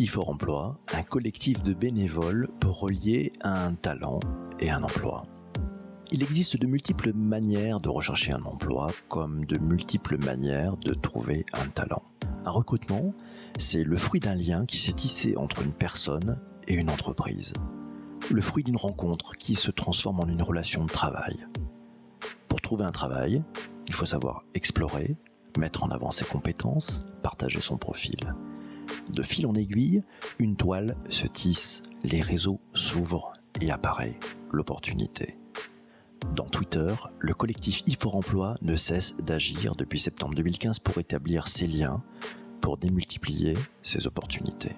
IFOR Emploi, un collectif de bénévoles pour relier un talent et un emploi. Il existe de multiples manières de rechercher un emploi comme de multiples manières de trouver un talent. Un recrutement, c'est le fruit d'un lien qui s'est tissé entre une personne et une entreprise. Le fruit d'une rencontre qui se transforme en une relation de travail. Pour trouver un travail, il faut savoir explorer, mettre en avant ses compétences, partager son profil. De fil en aiguille, une toile se tisse, les réseaux s'ouvrent et apparaît l'opportunité. Dans Twitter, le collectif IFOR Emploi ne cesse d'agir depuis septembre 2015 pour établir ses liens, pour démultiplier ses opportunités.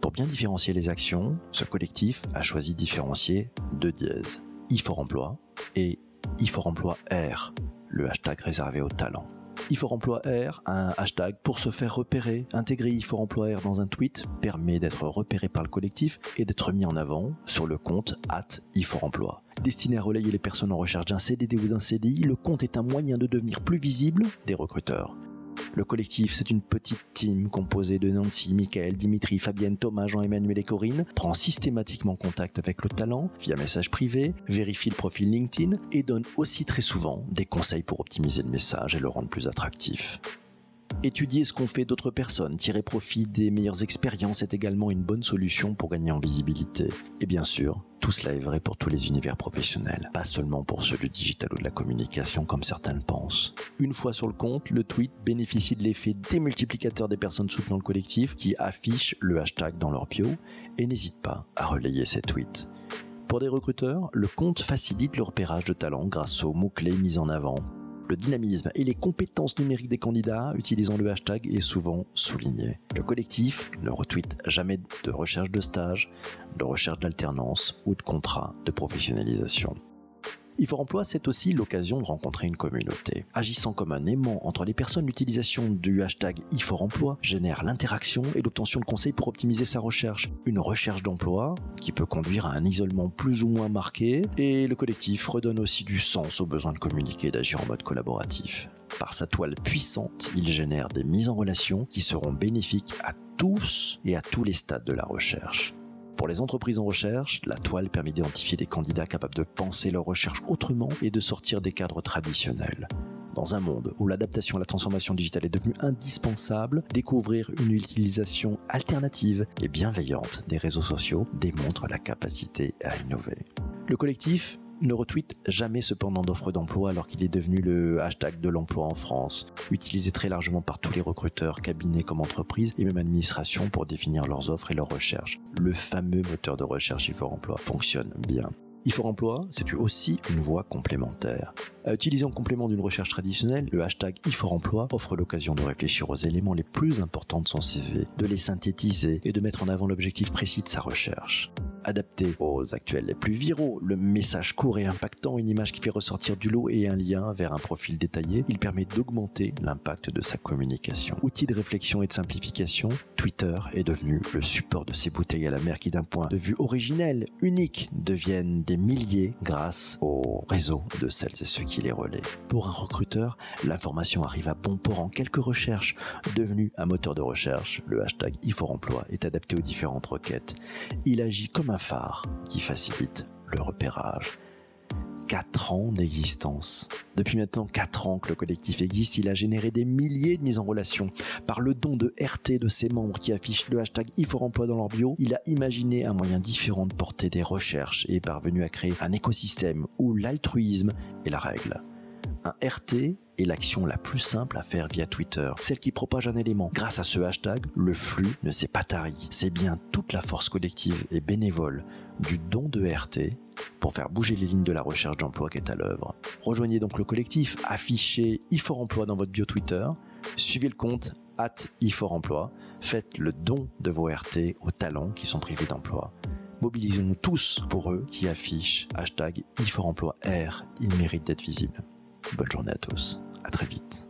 Pour bien différencier les actions, ce collectif a choisi de différencier deux dièses, IFOR Emploi et IFOR Emploi R, le hashtag réservé aux talents. IFOR Emploi R, un hashtag pour se faire repérer. Intégrer IFOR Emploi R dans un tweet permet d'être repéré par le collectif et d'être mis en avant sur le compte at IFOR Emploi. Destiné à relayer les personnes en recherche d'un CDD ou d'un CDI, le compte est un moyen de devenir plus visible des recruteurs. Le collectif, c'est une petite team composée de Nancy, Michael, Dimitri, Fabienne, Thomas, Jean-Emmanuel et Corinne, prend systématiquement contact avec le talent via message privé, vérifie le profil LinkedIn et donne aussi très souvent des conseils pour optimiser le message et le rendre plus attractif. Étudier ce qu'ont fait d'autres personnes, tirer profit des meilleures expériences est également une bonne solution pour gagner en visibilité. Et bien sûr, tout cela est vrai pour tous les univers professionnels, pas seulement pour ceux du digital ou de la communication comme certains le pensent. Une fois sur le compte, le tweet bénéficie de l'effet démultiplicateur des personnes soutenant le collectif qui affichent le hashtag dans leur bio et n'hésitent pas à relayer ces tweets. Pour des recruteurs, le compte facilite le repérage de talents grâce aux mots-clés mis en avant le dynamisme et les compétences numériques des candidats utilisant le hashtag est souvent souligné. Le collectif ne retweet jamais de recherche de stage, de recherche d'alternance ou de contrat de professionnalisation. IFOR Emploi, c'est aussi l'occasion de rencontrer une communauté. Agissant comme un aimant entre les personnes, l'utilisation du hashtag IFOR Emploi génère l'interaction et l'obtention de conseils pour optimiser sa recherche. Une recherche d'emploi qui peut conduire à un isolement plus ou moins marqué et le collectif redonne aussi du sens au besoin de communiquer et d'agir en mode collaboratif. Par sa toile puissante, il génère des mises en relation qui seront bénéfiques à tous et à tous les stades de la recherche. Pour les entreprises en recherche, la toile permet d'identifier des candidats capables de penser leur recherche autrement et de sortir des cadres traditionnels. Dans un monde où l'adaptation à la transformation digitale est devenue indispensable, découvrir une utilisation alternative et bienveillante des réseaux sociaux démontre la capacité à innover. Le collectif ne retweet jamais cependant d'offres d'emploi alors qu'il est devenu le hashtag de l'emploi en France, utilisé très largement par tous les recruteurs, cabinets comme entreprises et même administrations pour définir leurs offres et leurs recherches. Le fameux moteur de recherche IFOR Emploi fonctionne bien. IFOR Emploi, c'est aussi une voie complémentaire. À utiliser en complément d'une recherche traditionnelle, le hashtag IFOR Emploi offre l'occasion de réfléchir aux éléments les plus importants de son CV, de les synthétiser et de mettre en avant l'objectif précis de sa recherche adapté aux actuels les plus viraux, le message court et impactant, une image qui fait ressortir du lot et un lien vers un profil détaillé, il permet d'augmenter l'impact de sa communication. Outil de réflexion et de simplification, Twitter est devenu le support de ces bouteilles à la mer qui d'un point de vue originel, unique, deviennent des milliers grâce au réseau de celles et ceux qui les relaient. Pour un recruteur, l'information arrive à bon port en quelques recherches. Devenu un moteur de recherche, le hashtag IFOREmploi est adapté aux différentes requêtes. Il agit comme un phare qui facilite le repérage. 4 ans d'existence. Depuis maintenant 4 ans que le collectif existe, il a généré des milliers de mises en relation. Par le don de RT de ses membres qui affichent le hashtag IFOREmploi dans leur bio, il a imaginé un moyen différent de porter des recherches et est parvenu à créer un écosystème où l'altruisme est la règle. Un RT est l'action la plus simple à faire via Twitter, celle qui propage un élément. Grâce à ce hashtag, le flux ne s'est pas tari. C'est bien toute la force collective et bénévole du don de RT pour faire bouger les lignes de la recherche d'emploi qui est à l'œuvre. Rejoignez donc le collectif, affichez IFOR Emploi dans votre bio Twitter, suivez le compte at IFOR faites le don de vos RT aux talents qui sont privés d'emploi. Mobilisons-nous tous pour eux qui affichent hashtag IFOR R, ils méritent d'être visibles. Bonne journée à tous. À très vite.